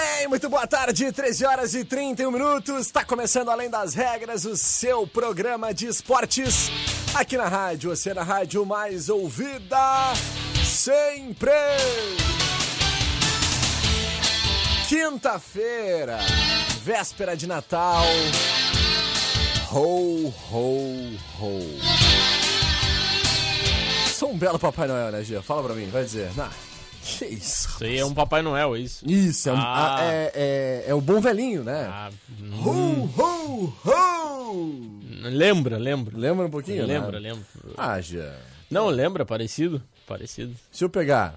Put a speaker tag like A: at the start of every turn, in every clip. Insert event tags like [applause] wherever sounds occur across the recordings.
A: Bem, muito boa tarde, 13 horas e 31 minutos. Está começando Além das Regras, o seu programa de esportes aqui na rádio, você na rádio mais ouvida sempre. Quinta-feira, véspera de Natal. Ho, ho, ho. Sou um belo Papai Noel, né, Gia? Fala pra mim, vai dizer. Nah, que isso?
B: Isso aí é um Papai Noel, é isso?
A: Isso, é, um-
B: Ah.
A: ah, é, é, é o bom velhinho, né?
B: Ah,
A: Ho, ho, ho!
B: lembra, lembra.
A: Lembra um pouquinho,
B: Lembra,
A: né?
B: lembra.
A: Ah, já.
B: Não, lembra, parecido. Parecido.
A: Se eu pegar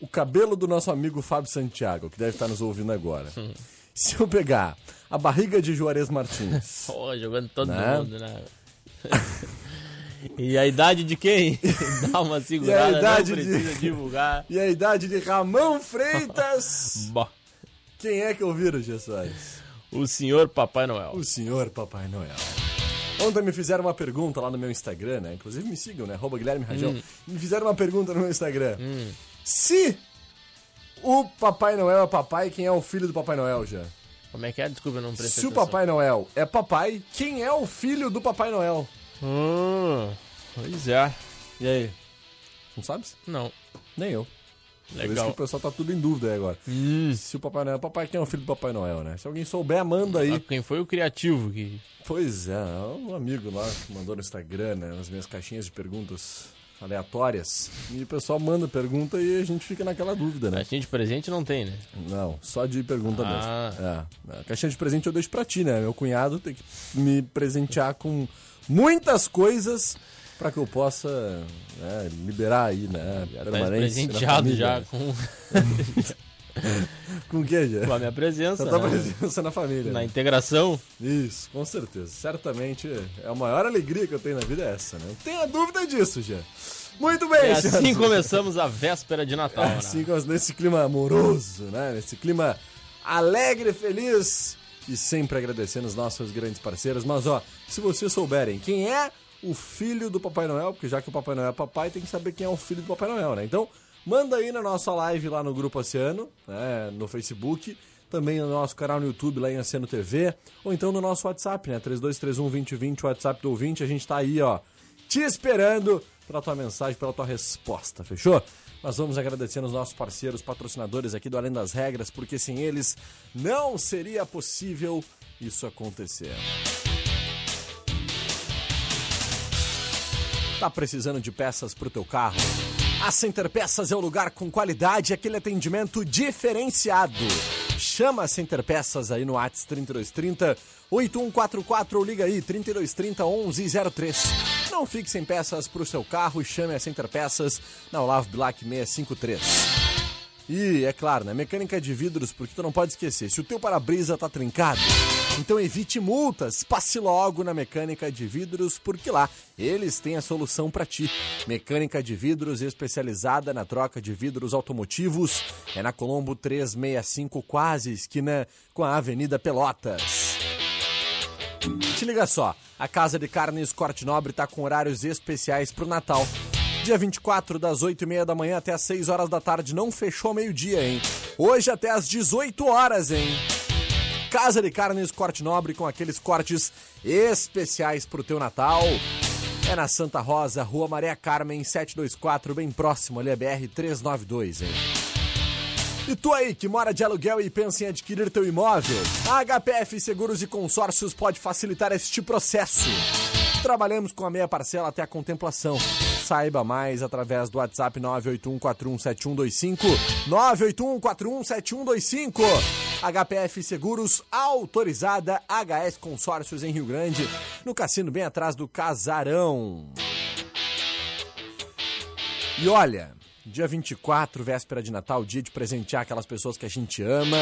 A: o cabelo do nosso amigo Fábio Santiago, que deve estar nos ouvindo agora. Se eu pegar a barriga de Juarez Martins. [laughs]
B: Pô, jogando todo
A: Né?
B: mundo, né? [laughs] e a idade de quem? [laughs] Dá uma segurada,
A: idade
B: não
A: de-
B: precisa divulgar.
A: e a idade de Ramon Freitas. [laughs] Quem é que ouviram, Jesus?
B: o senhor Papai Noel.
A: O senhor Papai Noel. Ontem me fizeram uma pergunta lá no meu Instagram, né? Inclusive me sigam, né? Arroba Guilherme Rajão. Me fizeram uma pergunta no meu Instagram. Se o Papai Noel é papai, quem é o filho do Papai Noel, já?
B: Como é que é? Desculpa, eu não prestei
A: Se o
B: atenção.
A: Papai Noel é papai, quem é o filho do Papai Noel?
B: Hum, pois é.
A: E aí? Não sabes?
B: Não,
A: Nem eu. Por isso que
B: legal.
A: o pessoal tá tudo em dúvida aí agora.
B: Hum,
A: Se o Papai Noel é papai, quem é o filho do Papai Noel, né? Se alguém souber, manda aí.
B: ah, quem foi o criativo que...
A: Pois é, um amigo lá que mandou no Instagram, né, nas minhas caixinhas de perguntas aleatórias. E o pessoal manda pergunta e a gente fica naquela dúvida, né?
B: Caixinha de presente não tem, né?
A: Não, só de pergunta
B: Ah.
A: mesmo. É, a caixinha de presente eu deixo pra ti, né? Meu cunhado tem que me presentear com muitas coisas pra que eu possa né, liberar aí, né?
B: Já tá
A: permanência
B: presenteado já [laughs] com,
A: Com o que, já?
B: com a minha presença,
A: Só tá
B: né?
A: presença na família.
B: Na
A: né?
B: integração.
A: Isso, com certeza. Certamente é a maior alegria que eu tenho na vida é essa, né? Não tenha dúvida disso, já. Muito bem,
B: E assim começamos a véspera de Natal,
A: É
B: né?
A: assim, como nesse clima amoroso, né? Nesse clima alegre, feliz e sempre agradecendo os nossos grandes parceiros. Mas ó, se vocês souberem quem é o filho do Papai Noel, porque já que o Papai Noel é papai, tem que saber quem é o filho do Papai Noel, né? Então, manda aí na nossa live lá no Grupo Oceano, né? no Facebook, também no nosso canal no YouTube lá em Oceano TV, ou então no nosso WhatsApp, né? 3231 2020, WhatsApp do ouvinte, a gente tá aí, ó, te esperando pela tua mensagem, pela tua resposta, fechou? Nós vamos agradecendo os nossos parceiros, patrocinadores aqui do Além das Regras, porque sem eles não seria possível isso acontecer. Tá precisando de peças pro teu carro? A Center Peças é o lugar com qualidade e aquele atendimento diferenciado. Chama a Center Peças aí no Whats 3230 8144 ou liga aí 3230 1103. Não fique sem peças pro seu carro e chame a Center Peças na Olavo Bilac 653. E, é claro, né? Mecânica de vidros, porque tu não pode esquecer, se o teu para-brisa tá trincado, então evite multas, passe logo na Mecânica de Vidros, porque lá eles têm a solução para ti. Mecânica de vidros especializada na troca de vidros automotivos, é na Colombo 365, quase esquina com a Avenida Pelotas. Te liga só, a Casa de Carnes Corte Nobre tá com horários especiais pro Natal. Dia 24, das 8 e meia da manhã até as 6 horas da tarde, não fechou meio-dia, hein? Hoje até as 18 horas, hein? Casa de Carnes Corte Nobre com aqueles cortes especiais pro teu Natal. É na Santa Rosa, Rua Maria Carmen 724, bem próximo ali a BR 392, hein? E tu aí que mora de aluguel e pensa em adquirir teu imóvel? A HPF Seguros e Consórcios pode facilitar este processo. Trabalhamos com a meia parcela até a contemplação. Saiba mais através do WhatsApp 981417125. 981417125. HPF Seguros, autorizada HS Consórcios em Rio Grande, no cassino bem atrás do Casarão. E olha, dia 24, véspera de Natal, dia de presentear aquelas pessoas que a gente ama.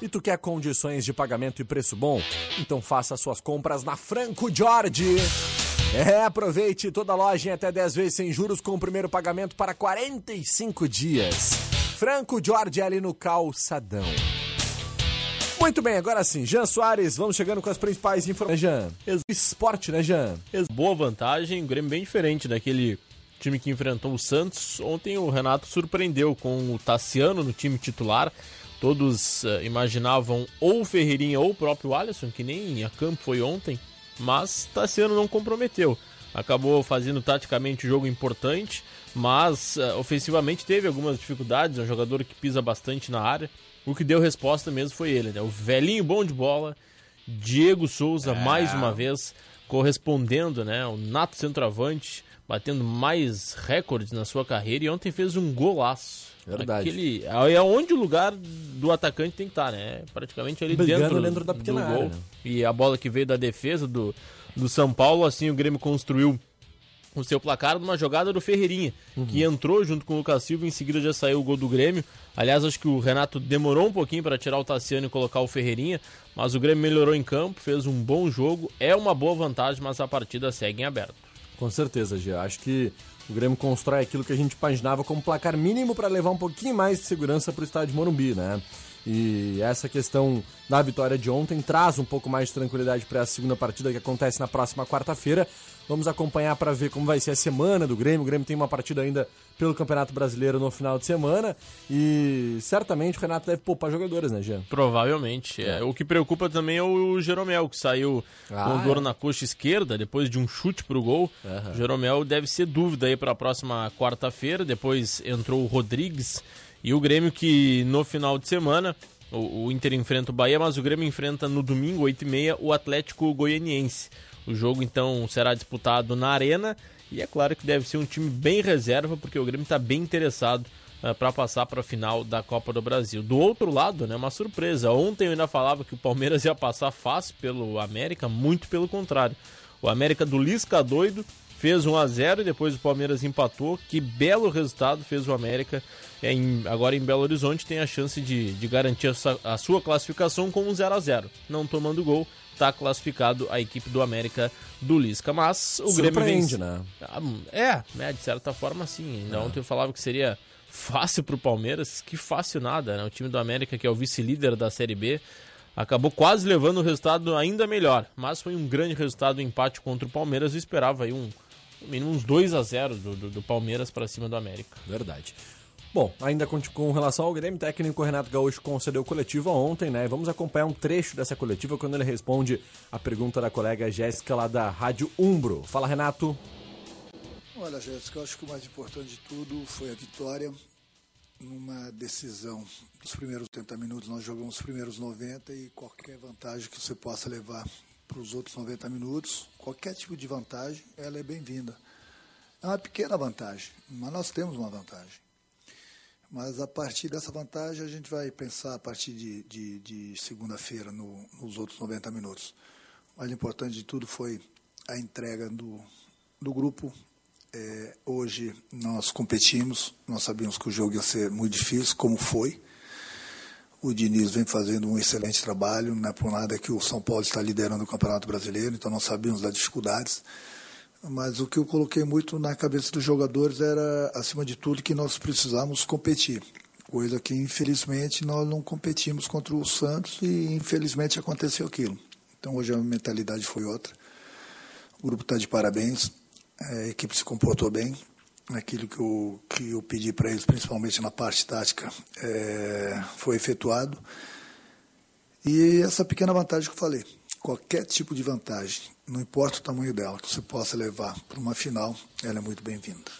A: E tu quer condições de pagamento e preço bom? Então faça suas compras na Franco Jorge. É, aproveite toda a loja em até 10 vezes sem juros com o primeiro pagamento para 45 dias. Franco Jorge ali no calçadão. Muito bem, agora sim, Jean Soares, vamos chegando com as principais informações. Jean, esporte, né, Jean?
B: Boa vantagem, o Grêmio bem diferente daquele time que enfrentou o Santos. Ontem o Renato surpreendeu com o Tassiano no time titular. Todos uh, imaginavam ou o Ferreirinha ou o próprio Alisson, que nem a campo foi ontem, mas Tassiano não comprometeu. Acabou fazendo taticamente um jogo importante, mas uh, ofensivamente teve algumas dificuldades. É um jogador que pisa bastante na área. O que deu resposta mesmo foi ele, né? O velhinho bom de bola, Diego Souza, é. mais uma vez, correspondendo, né? O nato centroavante, batendo mais recordes na sua carreira e ontem fez um golaço.
A: Verdade.
B: Aquele, é onde o lugar do atacante tem que estar, né? Praticamente ali dentro,
A: dentro da pequena
B: do gol.
A: Área, né?
B: E a bola que veio da defesa do, do São Paulo, assim o Grêmio construiu o seu placar numa jogada do Ferreirinha, uhum. que entrou junto com o Lucas Silva, em seguida já saiu o gol do Grêmio. Aliás, acho que o Renato demorou um pouquinho para tirar o Tassiano e colocar o Ferreirinha, mas o Grêmio melhorou em campo, fez um bom jogo, é uma boa vantagem, mas a partida segue em aberto.
A: Com certeza, Gia. Acho que o Grêmio constrói aquilo que a gente imaginava como placar mínimo para levar um pouquinho mais de segurança para o estádio de Morumbi, né? E essa questão da vitória de ontem traz um pouco mais de tranquilidade para a segunda partida que acontece na próxima quarta-feira. Vamos acompanhar para ver como vai ser a semana do Grêmio. O Grêmio tem uma partida ainda pelo Campeonato Brasileiro no final de semana e certamente o Renato deve poupar jogadores, né, Jean?
B: Provavelmente. É. O que preocupa também é o Jeromel, que saiu ah, com dor é. na coxa esquerda depois de um chute pro gol. Uhum. O Jeromel deve ser dúvida aí para a próxima quarta-feira. Depois entrou o Rodrigues e o Grêmio que no final de semana o, o Inter enfrenta o Bahia, mas o Grêmio enfrenta no domingo, 8h30, o Atlético Goianiense. O jogo então será disputado na Arena e é claro que deve ser um time bem reserva, porque o Grêmio está bem interessado uh, eh, para passar para a final da Copa do Brasil. Do outro lado, né, uma surpresa. Ontem eu ainda falava que o Palmeiras ia passar fácil pelo América, muito pelo contrário. O América do Lisca doido fez 1 a 0 e depois o Palmeiras empatou. Que belo resultado fez o América. É, em, agora em Belo Horizonte tem a chance de, de garantir a, a sua classificação com um 0 a 0 não tomando gol está classificado a equipe do América do Lisca. Mas o Grêmio vence.
A: né?
B: Ah, é, né, de certa forma sim. Ainda é. ontem eu falava que seria fácil para o Palmeiras, que fácil nada, né? O time do América, que é o vice-líder da Série B, acabou quase levando o resultado ainda melhor. Mas foi um grande resultado o empate contra o Palmeiras. Eu esperava aí um, mínimo uns 2 a 0 do, do, do Palmeiras para cima do América.
A: Verdade. Bom, ainda com, com relação ao Grêmio, técnico Renato Gaúcho concedeu coletiva ontem, né? Vamos acompanhar um trecho dessa coletiva quando ele responde a pergunta da colega Jéssica lá da Rádio Umbro. Fala, Renato.
C: Olha, Jéssica, eu acho que o mais importante de tudo foi a vitória numa decisão. Nos primeiros 80 minutos, nós jogamos os primeiros 90 e qualquer vantagem que você possa levar para os outros 90 minutos, qualquer tipo de vantagem, ela é bem-vinda. É uma pequena vantagem, mas nós temos uma vantagem. Mas a partir dessa vantagem a gente vai pensar a partir de, de, de segunda-feira no, nos outros 90 minutos. O mais importante de tudo foi a entrega do, do grupo. É, hoje nós competimos, nós sabíamos que o jogo ia ser muito difícil, como foi. O Diniz vem fazendo um excelente trabalho, não é por nada que o São Paulo está liderando o Campeonato Brasileiro, então nós sabíamos das dificuldades. Mas o que eu coloquei muito na cabeça dos jogadores era, acima de tudo, que nós precisávamos competir. Coisa que, infelizmente, nós não competimos contra o Santos e, infelizmente, aconteceu aquilo. Então, hoje a mentalidade foi outra. O grupo está de parabéns, a equipe se comportou bem. Aquilo que eu, que eu pedi para eles, principalmente na parte tática, é, foi efetuado. E essa pequena vantagem que eu falei, qualquer tipo de vantagem, não importa o tamanho dela, que você possa levar para uma final, ela é muito bem-vinda.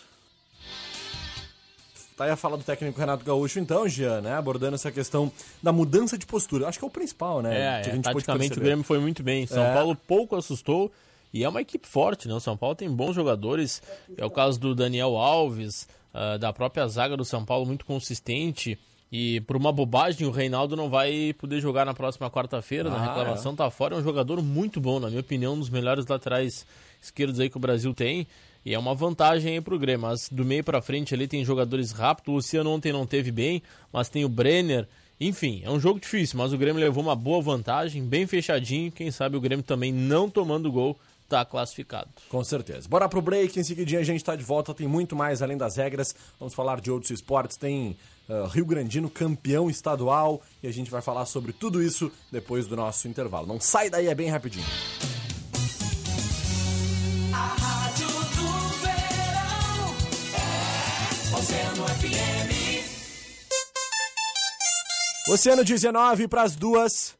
A: Tá aí a fala do técnico Renato Gaúcho, então, Jean, né? Abordando essa questão da mudança de postura. Acho que é o principal, né?
B: É, é taticamente o Grêmio foi muito bem. São é. Paulo pouco assustou e é uma equipe forte, né? O São Paulo tem bons jogadores. É o caso do Daniel Alves, uh, da própria zaga do São Paulo, muito consistente. E por uma bobagem, o Reinaldo não vai poder jogar na próxima quarta-feira. Ah, na reclamação é. tá fora. É um jogador muito bom, na minha opinião, um dos melhores laterais esquerdos aí que o Brasil tem. E é uma vantagem aí pro Grêmio. Mas do meio para frente ali tem jogadores rápidos. O Luciano ontem não teve bem, mas tem o Brenner. Enfim, é um jogo difícil, mas o Grêmio levou uma boa vantagem, bem fechadinho. Quem sabe o Grêmio também não tomando gol tá classificado.
A: Com certeza. Bora pro break, em seguidinho a gente tá de volta, tem muito mais além das regras. Vamos falar de outros esportes, tem uh, Rio Grandino campeão estadual e a gente vai falar sobre tudo isso depois do nosso intervalo. Não sai daí, é bem rapidinho. É Oceano FM. Oceano 19 para as duas.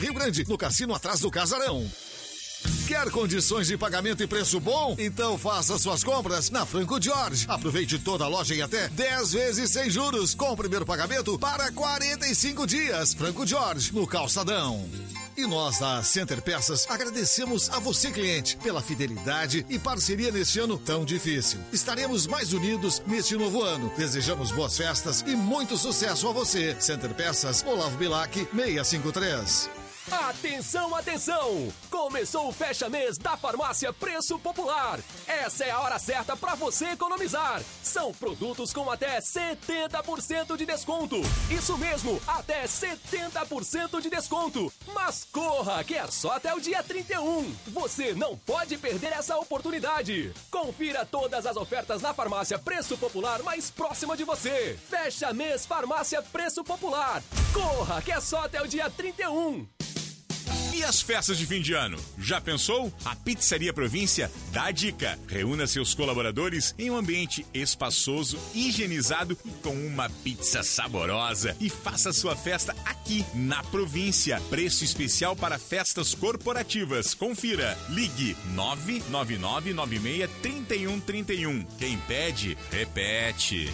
D: Rio Grande, no cassino atrás do Casarão. Quer condições de pagamento e preço bom? Então faça suas compras na Franco George. Aproveite toda a loja em até 10 vezes sem juros, com o primeiro pagamento para 45 dias. Franco George, no Calçadão. E nós da Center Peças agradecemos a você, cliente, pela fidelidade e parceria neste ano tão difícil. Estaremos mais unidos neste novo ano. Desejamos boas festas e muito sucesso a você. Center Peças, Olavo Bilac, 653.
E: Atenção, atenção! Começou o fecha mês da farmácia Preço Popular. Essa é a hora certa para você economizar. São produtos com até 70% de desconto. Isso mesmo, até 70% de desconto. Mas corra, que é só até o dia 31. Você não pode perder essa oportunidade. Confira todas as ofertas na farmácia Preço Popular mais próxima de você. Fecha mês Farmácia Preço Popular. Corra, que é só até o dia 31.
F: E as festas de fim de ano? Já pensou? A Pizzaria Província dá a dica. Reúna seus colaboradores em um ambiente espaçoso, higienizado e com uma pizza saborosa. E faça sua festa aqui, na província. Preço especial para festas corporativas. Confira. Ligue 999 96 3131. Quem pede, repete.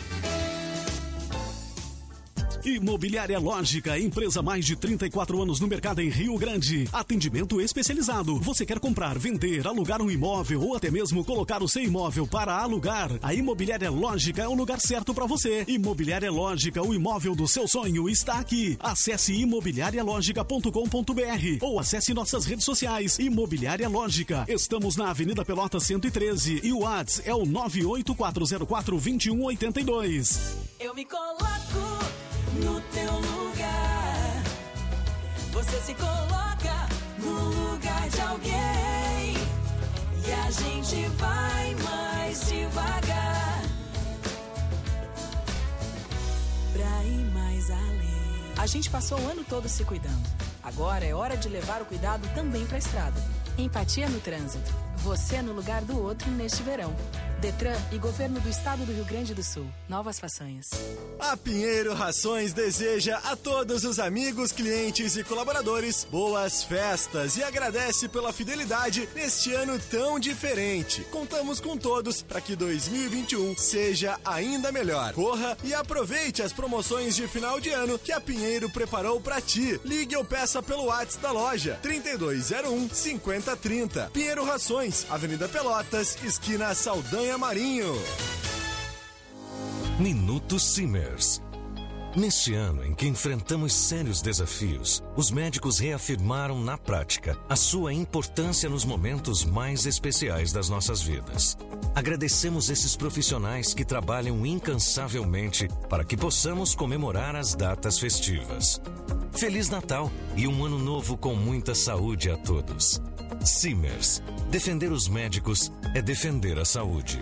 G: Imobiliária Lógica, empresa mais de 34 anos no mercado em Rio Grande. Atendimento especializado. Você quer comprar, vender, alugar um imóvel ou até mesmo colocar o seu imóvel para alugar? A Imobiliária Lógica é o lugar certo para você. Imobiliária Lógica, o imóvel do seu sonho está aqui. Acesse imobiliarialogica.com.br ou acesse nossas redes sociais. Imobiliária Lógica. Estamos na Avenida Pelota 113 e o WhatsApp é o 98404 2182.
H: Eu me coloco no teu lugar. Você se coloca no lugar de alguém e a gente vai mais devagar pra ir mais além.
I: A gente passou o ano todo se cuidando. Agora é hora de levar o cuidado também pra estrada. Empatia no trânsito. Você no lugar do outro neste verão. Detran e Governo do Estado do Rio Grande do Sul. Novas façanhas.
J: A Pinheiro Rações deseja a todos os amigos, clientes e colaboradores boas festas e agradece pela fidelidade neste ano tão diferente. Contamos com todos para que 2021 seja ainda melhor. Corra e aproveite as promoções de final de ano que a Pinheiro preparou para ti. Ligue ou peça pelo WhatsApp da loja 3201 5030. Pinheiro Rações, Avenida Pelotas, esquina Saldanha Marinho.
K: Minuto Simers. Neste ano em que enfrentamos sérios desafios, os médicos reafirmaram na prática a sua importância nos momentos mais especiais das nossas vidas. Agradecemos esses profissionais que trabalham incansavelmente para que possamos comemorar as datas festivas. Feliz Natal e um ano novo com muita saúde a todos. Simers. Defender os médicos é defender a saúde.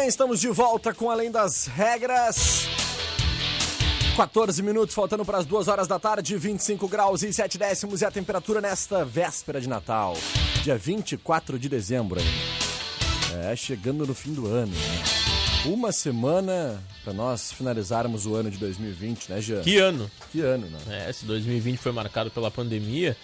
A: Bem, estamos de volta com Além das Regras. 14 minutos, faltando para as 2 horas da tarde, 25 graus e 7 décimos e a temperatura nesta véspera de Natal, dia 24 de dezembro. É, chegando no fim do ano. Né? Uma semana para nós finalizarmos o ano de 2020, né, Jean?
B: Que ano?
A: Que ano, né?
B: É, esse 2020 foi marcado pela pandemia,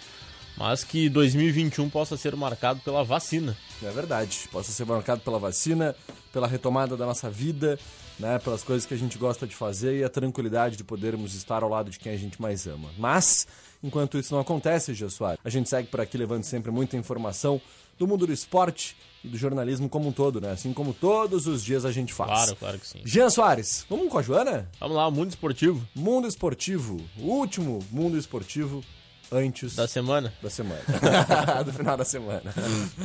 B: mas que 2021 possa ser marcado pela vacina.
A: É verdade, possa ser marcado pela vacina, pela retomada da nossa vida, né, pelas coisas que a gente gosta de fazer e a tranquilidade de podermos estar ao lado de quem a gente mais ama. Mas, enquanto isso não acontece, Gê Soares, a gente segue por aqui levando sempre muita informação do mundo do esporte e do jornalismo como um todo, né? Assim como todos os dias a gente faz.
B: Claro, claro que sim.
A: Jean Soares, vamos com a Joana?
B: Vamos lá, Mundo Esportivo.
A: Mundo Esportivo, o último Mundo Esportivo antes
B: da semana.
A: Da semana. [laughs] do final da semana.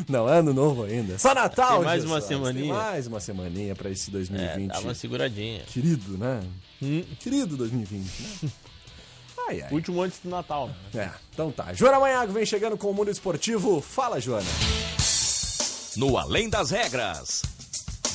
A: Não, ano novo ainda. Só Natal,
B: Tem mais
A: Jesus.
B: uma semaninha.
A: Tem mais uma semaninha para esse 2020.
B: É, dá uma seguradinha.
A: Querido, né?
B: Hum.
A: Querido 2020, né? Ai, ai.
B: Último antes do Natal.
A: É, então tá. Joana Manhago vem chegando com o Mundo Esportivo. Fala, Joana.
L: No Além das Regras.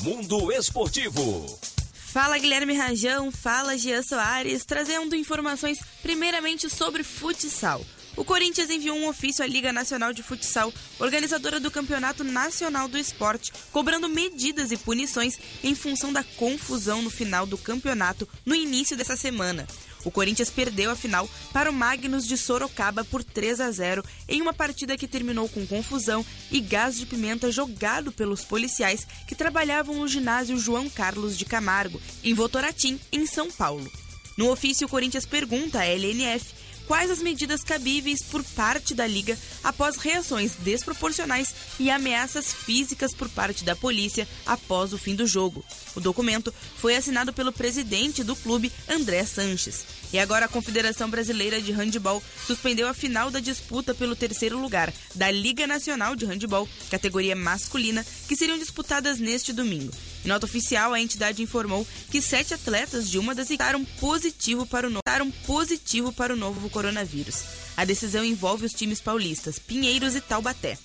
L: Mundo Esportivo.
M: Fala Guilherme Rajão, fala Gia Soares, trazendo informações primeiramente sobre futsal. O Corinthians enviou um ofício à Liga Nacional de Futsal, organizadora do Campeonato Nacional do Esporte, cobrando medidas e punições em função da confusão no final do campeonato no início dessa semana. O Corinthians perdeu a final para o Magnus de Sorocaba por 3 a 0 em uma partida que terminou com confusão e gás de pimenta jogado pelos policiais que trabalhavam no ginásio João Carlos de Camargo, em Votoratim, em São Paulo. No ofício, o Corinthians pergunta à LNF quais as medidas cabíveis por parte da Liga após reações desproporcionais e ameaças físicas por parte da polícia após o fim do jogo. O documento foi assinado pelo presidente do clube, André Sanches. E agora a Confederação Brasileira de Handebol suspendeu a final da disputa pelo terceiro lugar da Liga Nacional de Handebol, categoria masculina, que seriam disputadas neste domingo. Em nota oficial, a entidade informou que sete atletas de uma das estaram positivo para o, no... positivo para o novo coronavírus. A decisão envolve os times paulistas, Pinheiros e Taubaté.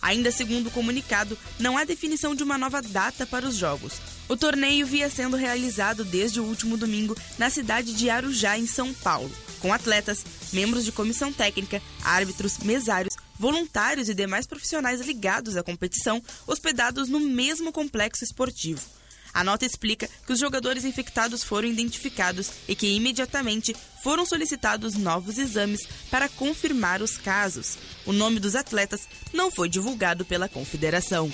M: Ainda segundo o comunicado, não há definição de uma nova data para os jogos. O torneio via sendo realizado desde o último domingo na cidade de Arujá, em São Paulo, com atletas, membros de comissão técnica, árbitros, mesários, voluntários e demais profissionais ligados à competição, hospedados no mesmo complexo esportivo. A nota explica que os jogadores infectados foram identificados e que imediatamente foram solicitados novos exames para confirmar os casos. O nome dos atletas não foi divulgado pela confederação.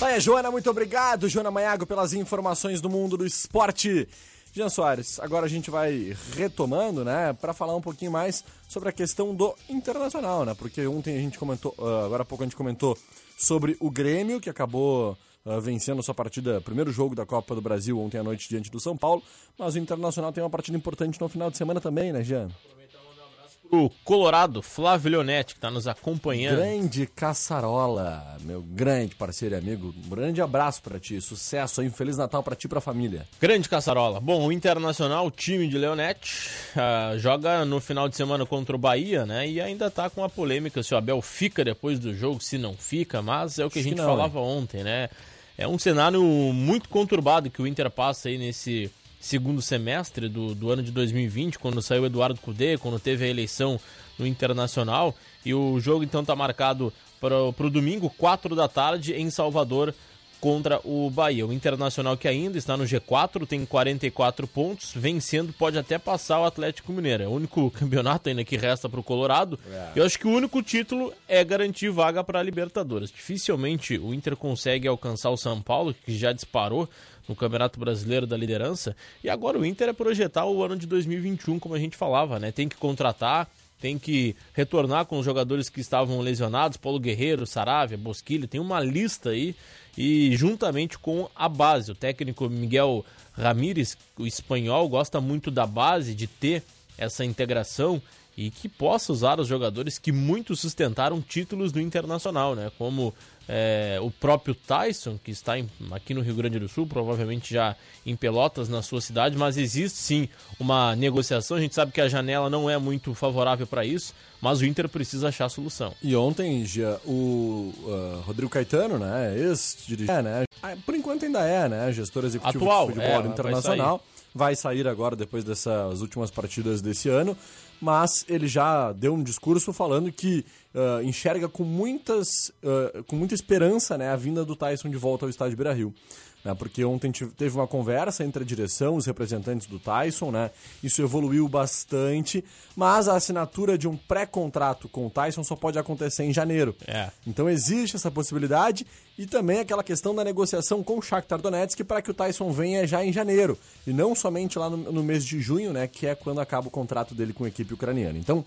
A: Vai, Joana, muito obrigado, Joana Maiago, pelas informações do mundo do esporte. Jean Soares, agora a gente vai retomando, né, para falar um pouquinho mais sobre a questão do internacional, né? Porque ontem a gente comentou, agora há pouco a gente comentou sobre o Grêmio, que acabou uh, vencendo sua partida, primeiro jogo da Copa do Brasil ontem à noite diante do São Paulo, mas o Internacional tem uma partida importante no final de semana também, né, Jean?
B: O Colorado, Flávio Leonetti, que está nos acompanhando.
A: Grande Caçarola, meu grande parceiro e amigo. Um grande abraço para ti, sucesso aí, um Feliz Natal para ti e pra família.
B: Grande Caçarola. Bom, o Internacional, o time de Leonetti, uh, joga no final de semana contra o Bahia, né? E ainda tá com a polêmica se o Abel fica depois do jogo, se não fica, mas é o que Acho a gente que não, falava hein? ontem, né? É um cenário muito conturbado que o Inter passa aí nesse segundo semestre do, do ano de 2020, quando saiu Eduardo Cudê, quando teve a eleição no Internacional. E o jogo então está marcado para o domingo, 4 da tarde, em Salvador, contra o Bahia. O Internacional que ainda está no G4, tem 44 pontos, vencendo pode até passar o Atlético Mineiro. É o único [laughs] campeonato ainda que resta para o Colorado. É. Eu acho que o único título é garantir vaga para a Libertadores. Dificilmente o Inter consegue alcançar o São Paulo, que já disparou no Campeonato Brasileiro da liderança. E agora o Inter é projetar o ano de 2021, como a gente falava, né? Tem que contratar, tem que retornar com os jogadores que estavam lesionados, Paulo Guerreiro, Saravia, Bosquilha, tem uma lista aí e juntamente com a base. O técnico Miguel Ramírez, o espanhol, gosta muito da base, de ter essa integração e que possa usar os jogadores que muito sustentaram títulos do Internacional, né? Como é, o próprio Tyson, que está em, aqui no Rio Grande do Sul, provavelmente já em Pelotas, na sua cidade, mas existe sim uma negociação. A gente sabe que a janela não é muito favorável para isso, mas o Inter precisa achar a solução.
A: E ontem já o uh, Rodrigo Caetano, né, ex-dirigente, é, né, por enquanto ainda é, né, gestor executivo
B: Atual,
A: de futebol é, internacional. Vai sair. agora depois dessas últimas partidas desse ano mas ele já deu um discurso falando que uh, enxerga com, muitas, uh, com muita esperança né, a vinda do Tyson de volta ao estádio Beira-Rio né? Porque ontem teve uma conversa entre a direção, os representantes do Tyson, né? Isso evoluiu bastante, mas a assinatura de um pré-contrato com o Tyson só pode acontecer em janeiro.
B: É.
A: Então existe essa possibilidade e também aquela questão da negociação com o Shakhtar Donetsk para que o Tyson venha já em janeiro e não somente lá no, no, mês de junho, né? Que é quando acaba o contrato dele com a equipe ucraniana. Então,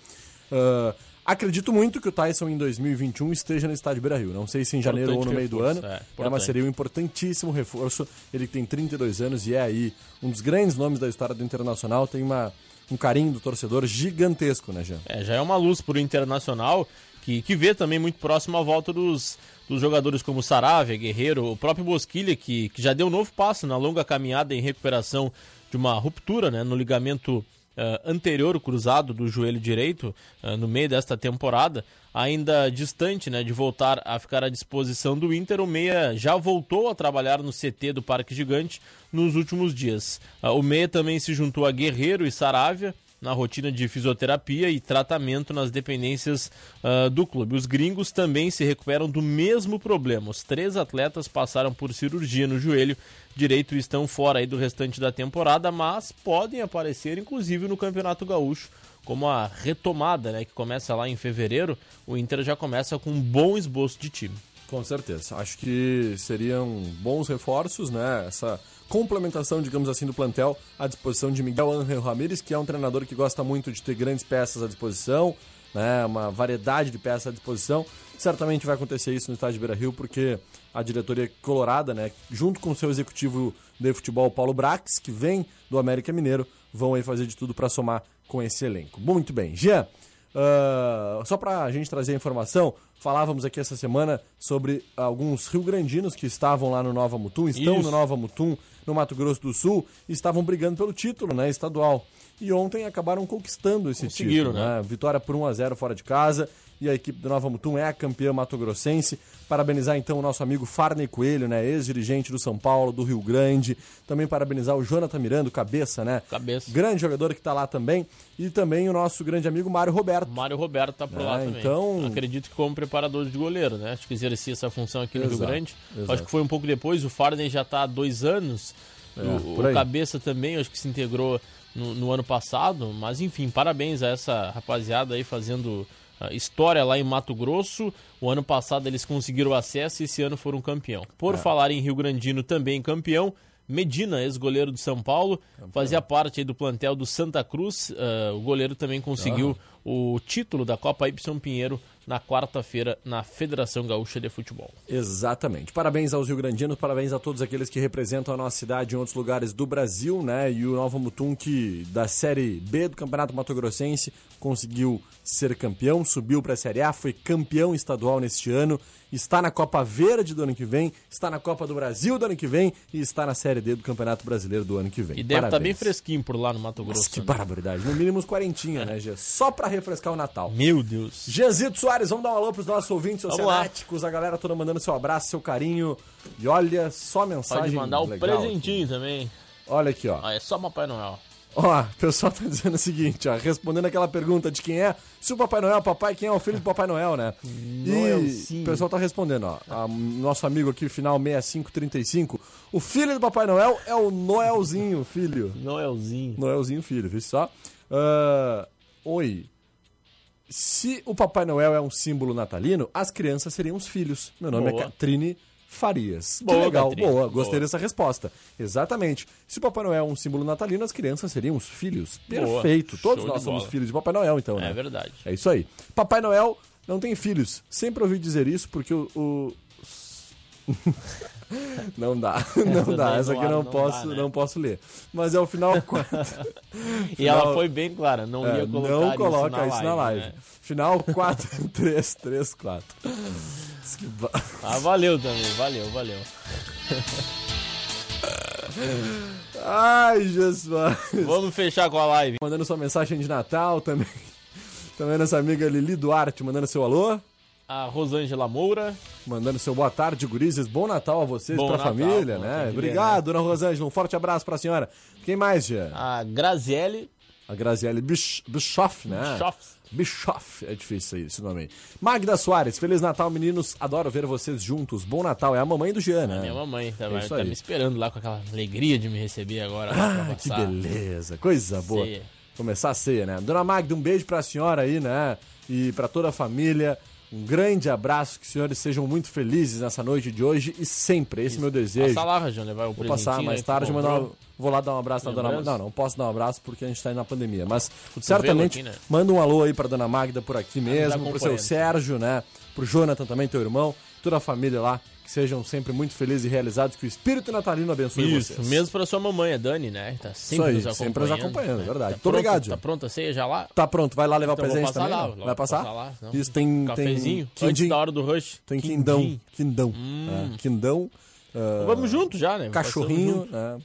A: uh, Acredito muito que o Tyson em 2021 esteja no estádio Beira-Rio. Não sei se em janeiro ou no meio reforço, do ano. É, é, mas seria um importantíssimo reforço. Ele tem 32 anos e é aí um dos grandes nomes da história do Internacional. Tem uma, um carinho do torcedor gigantesco, né, Jean?
B: É, já é uma luz para o Internacional que, que vê também muito próximo à volta dos, dos jogadores como Saravia, Guerreiro, o próprio Bosquilha, que, que já deu um novo passo na longa caminhada em recuperação de uma ruptura né, no ligamento uh, anterior cruzado do joelho direito uh, no meio desta temporada, ainda distante né, de voltar a ficar à disposição do Inter, o Meia já voltou a trabalhar no CT do Parque Gigante nos últimos dias. Uh, o Meia também se juntou a Guerreiro e Saravia, na rotina de fisioterapia e tratamento nas dependências uh, do clube. Os gringos também se recuperam do mesmo problema. Os três atletas passaram por cirurgia no joelho direito e estão fora aí do restante da temporada, mas podem aparecer inclusive no Campeonato Gaúcho como a retomada, né, que começa lá em fevereiro, o Inter já começa com um bom esboço de time.
A: Com certeza. Acho que seriam bons reforços, né? Essa complementação, digamos assim, do plantel à disposição de Miguel Ángel Ramírez, que é um treinador que gosta muito de ter grandes peças à disposição, né, uma variedade de peças à disposição. Certamente vai acontecer isso no estádio Beira Rio, porque a diretoria colorada, né, junto com o seu executivo de futebol, Paulo Brax, que vem do América Mineiro, vão aí fazer de tudo para somar com esse elenco. Muito bem. Jean, uh, só para a gente trazer a informação, Falávamos aqui essa semana sobre alguns rio-grandinos que estavam lá no Nova Mutum, estão Isso. no Nova Mutum, no Mato Grosso do Sul, e estavam brigando pelo título, né, estadual. E ontem acabaram conquistando esse título, né? né? Vitória por 1 a 0 fora de casa e a equipe do Nova Mutum é a campeã mato-grossense. Parabenizar então o nosso amigo Farney Coelho, né, ex-dirigente do São Paulo, do Rio Grande. Também parabenizar o Jonathan Miranda, cabeça, né?
B: Cabeça.
A: Grande jogador que está lá também. E também o nosso grande amigo Mário Roberto.
B: Mário Roberto tá por é, lá também. Então... Acredito que como preparador de goleiro, né? Acho que exercia essa função aqui no exato, Rio Grande. Exato. Acho que foi um pouco depois. O Farney já está há dois anos. É, o, o Cabeça também, acho que se integrou no, no ano passado. Mas enfim, parabéns a essa rapaziada aí fazendo história lá em Mato Grosso. O ano passado eles conseguiram acesso e esse ano foram campeão. Por é. falar em Rio Grandino também campeão, Medina, ex-goleiro do São Paulo, campeão. fazia parte do plantel do Santa Cruz. Uh, o goleiro também conseguiu o título da Copa Y Pinheiro na quarta-feira na Federação Gaúcha de Futebol.
A: Exatamente. Parabéns aos rio-grandinos, parabéns a todos aqueles que representam a nossa cidade em outros lugares do Brasil, né? E o Nova Mutum que da Série B do Campeonato Mato Grossense conseguiu ser campeão, subiu para a Série A, foi campeão estadual neste ano, está na Copa Verde do ano que vem, está na Copa do Brasil do ano que vem e está na Série D do Campeonato Brasileiro do ano que vem.
B: E deve estar tá bem fresquinho por lá no Mato Grosso. Nossa,
A: que né? barbaridade. No mínimo uns quarentinha, né, Gê? Só para refrescar o Natal.
B: Meu Deus.
A: Jezito Soares, vamos dar um alô pros nossos ouvintes oceanáticos, a galera toda mandando seu abraço, seu carinho. E olha, só mensagem
B: Pode mandar o
A: legal
B: presentinho aqui. também.
A: Olha aqui, ó.
B: Ah, é só Papai Noel.
A: Ó, o pessoal tá dizendo o seguinte, ó, respondendo aquela pergunta de quem é, se o Papai Noel é o papai, quem é o filho do Papai Noel, né? E o pessoal tá respondendo, ó, a- nosso amigo aqui, final 6535, o filho do Papai Noel é o Noelzinho, filho.
B: Noelzinho.
A: Noelzinho, filho, viu só? Ah, oi, se o Papai Noel é um símbolo natalino, as crianças seriam os filhos. Meu nome
B: Boa.
A: é Catrine Farias.
B: Boa,
A: que legal, boa, gostei
B: boa.
A: dessa resposta. Exatamente. Se o Papai Noel é um símbolo natalino, as crianças seriam os filhos.
B: Boa.
A: Perfeito. Todos
B: Show de
A: nós somos
B: bola.
A: filhos de Papai Noel, então, né?
B: É verdade.
A: É isso aí. Papai Noel não tem filhos. Sempre ouvi dizer isso porque o. o- não [laughs] dá, não dá. Essa aqui eu não,
B: não
A: posso,
B: dá, né?
A: não posso ler. Mas é o final 4. [laughs]
B: E ela foi bem clara, não
A: É,
B: ia colocar
A: não
B: isso
A: coloca
B: na
A: isso na live.
B: né?
A: Final 4, 3, 3, 4.
B: Ah, valeu também, valeu, valeu.
A: Ai, Jesus.
B: Vamos fechar com a live.
A: Mandando sua mensagem de Natal também. Também nossa amiga Lili Duarte mandando seu alô.
B: A Rosângela Moura.
A: Mandando seu boa tarde, gurizes. Bom Natal a vocês,
B: Bom
A: pra
B: Natal,
A: família, né?
B: ver,
A: Obrigado, dona Rosângela. Um forte abraço pra senhora. Quem mais, Jean?
B: A Graziele.
A: A Graziele Bich- Bischoff, né?
B: Bischoff.
A: Bischoff. É difícil aí esse nome aí. Magda Soares. Feliz Natal, meninos. Adoro ver vocês juntos. Bom Natal. É a mamãe do Jean, né?
B: Minha mamãe tá,
A: É isso
B: tá me esperando lá com aquela alegria de me receber agora.
A: Ah, que
B: passar.
A: beleza. Coisa boa.
B: Ceia.
A: Começar a ceia, né? Dona Magda, um beijo pra senhora aí, né? E pra toda a família. Um grande abraço, que os senhores sejam muito felizes nessa noite de hoje e sempre. Esse é o meu desejo.
B: Passa lá, Rajão, levar o
A: Vou passar mais tarde,
B: comprou.
A: mandar, um- vou lá dar um abraço na dona. Não, não posso dar um abraço porque a gente tá aí na pandemia. Mas certamente
B: aqui, né?
A: manda um alô aí pra dona Magda por aqui mesmo, pro seu
B: acompanhando.
A: Sérgio, né? Pro Jonathan também, teu irmão, toda a família lá. Que sejam sempre muito felizes e realizados. Que o espírito natalino abençoe
B: Isso,
A: vocês.
B: mesmo pra sua mamãe, a Dani, né? Tá sempre
A: aí,
B: nos acompanhando.
A: sempre nos acompanhando,
B: né?
A: é verdade.
B: Tá
A: Muito obrigado,
B: Tá pronta a ceia já lá?
A: Tá pronto, vai lá levar
B: Então
A: presente também?
B: lá, vou
A: Vai passar?
B: passar lá, não.
A: Isso tem.
B: Cafezinho,
A: tem
B: antes da hora do rush.
A: Tem
B: Quindim.
A: quindão. Quindão.
B: Hum.
A: É, quindão. ah,
B: Vamos junto já, né?
A: Cachorrinho, né?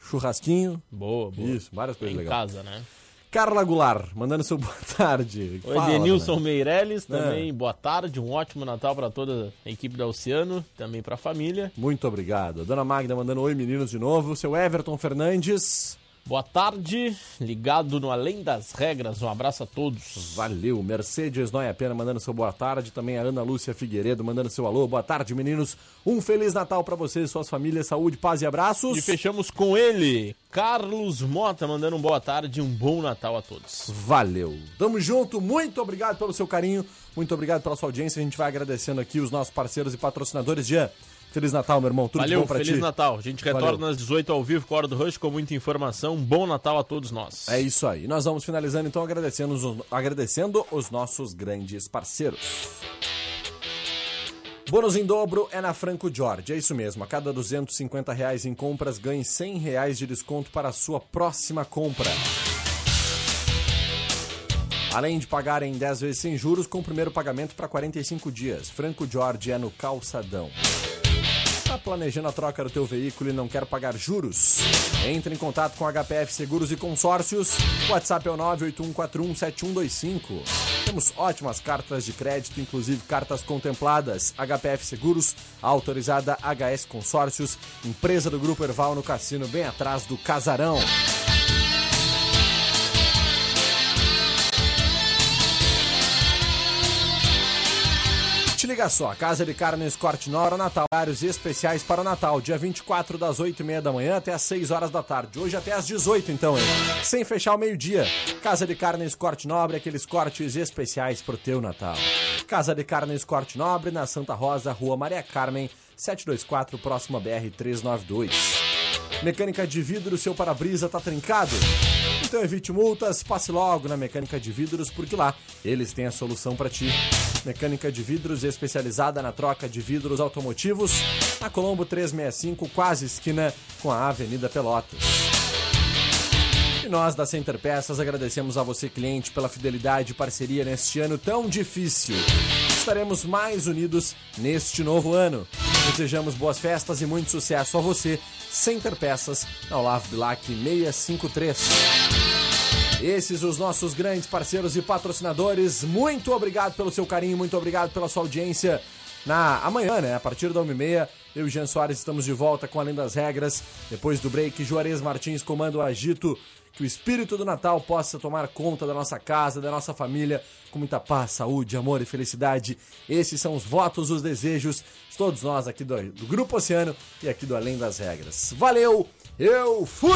A: Churrasquinho.
B: Boa, boa.
A: Isso, várias coisas
B: Em
A: legais.
B: casa, né?
A: Carla Goulart, mandando seu [laughs] boa tarde.
B: O
A: Fala,
B: Edenilson
A: dona.
B: Meirelles
A: É.
B: também, boa tarde, um ótimo Natal pra toda a equipe da Oceano, também pra família.
A: Muito obrigado. Dona Magda mandando oi, meninos, de novo. Seu Everton Fernandes.
B: Boa tarde, ligado no Além das Regras, um abraço a todos.
A: Valeu. Mercedes Noia Pena mandando seu boa tarde. Também a Ana Lúcia Figueiredo mandando seu alô. Boa tarde, meninos. Um Feliz Natal pra vocês suas famílias. Saúde, paz e abraços.
B: E fechamos com ele, Carlos Mota, mandando um boa tarde e um bom Natal a todos.
A: Valeu. Tamo junto. Muito obrigado pelo seu carinho. Muito obrigado pela sua audiência. A gente vai agradecendo aqui os nossos parceiros e patrocinadores. Jean, Feliz Natal, meu irmão. Tudo
B: Valeu,
A: bom pra
B: Feliz
A: ti.
B: Natal. A gente
A: Valeu.
B: retorna às 18 ao vivo com a Hora do Rush com muita informação. Bom Natal a todos nós.
A: É isso aí. Nós vamos finalizando então agradecendo os, agradecendo os nossos grandes parceiros. Bônus em dobro é na Franco Jorge, é isso mesmo. A cada 250 reais em compras, ganhe 100 reais de desconto para a sua próxima compra. Além de pagar em 10 vezes sem juros, com o primeiro pagamento para 45 dias. Franco Jorge é no Calçadão. Tá planejando a troca do teu veículo e não quer pagar juros? Entre em contato com HPF Seguros e Consórcios. WhatsApp é o 981417125. Temos ótimas cartas de crédito, inclusive cartas contempladas. HPF Seguros, autorizada HS Consórcios, empresa do Grupo Erval no Cassino, bem atrás do Casarão. Liga só, Casa de Carnes Corte Nora, Natal, horários especiais para o Natal, dia 24 das 8 e meia da manhã até às 6 horas da tarde. Hoje até às 18 então, hein? Sem fechar o meio-dia. Casa de Carnes Corte Nobre, aqueles cortes especiais pro teu Natal. Casa de Carnes Corte Nobre, na Santa Rosa, Rua Maria Carmen, 724, próximo a BR 392. Mecânica de vidro, seu para-brisa tá trincado? Então evite multas, passe logo na Mecânica de Vidros, porque lá eles têm a solução para ti. Mecânica de Vidros especializada na troca de vidros automotivos, na Colombo 365, quase esquina com a Avenida Pelotas. E nós da Center Peças agradecemos a você, cliente, pela fidelidade e parceria neste ano tão difícil. Estaremos mais unidos neste novo ano. Desejamos boas festas e muito sucesso a você, Center Peças, na Olavo Bilac 653. Esses os nossos grandes parceiros e patrocinadores. Muito obrigado pelo seu carinho, muito obrigado pela sua audiência. na amanhã, né? A partir da 1h30, eu e Jean Soares estamos de volta com Além das Regras. Depois do break, Juarez Martins comanda o agito. Que o espírito do Natal possa tomar conta da nossa casa, da nossa família, com muita paz, saúde, amor e felicidade. Esses são os votos, os desejos de todos nós aqui do, do Grupo Oceano e aqui do Além das Regras. Valeu, eu fui!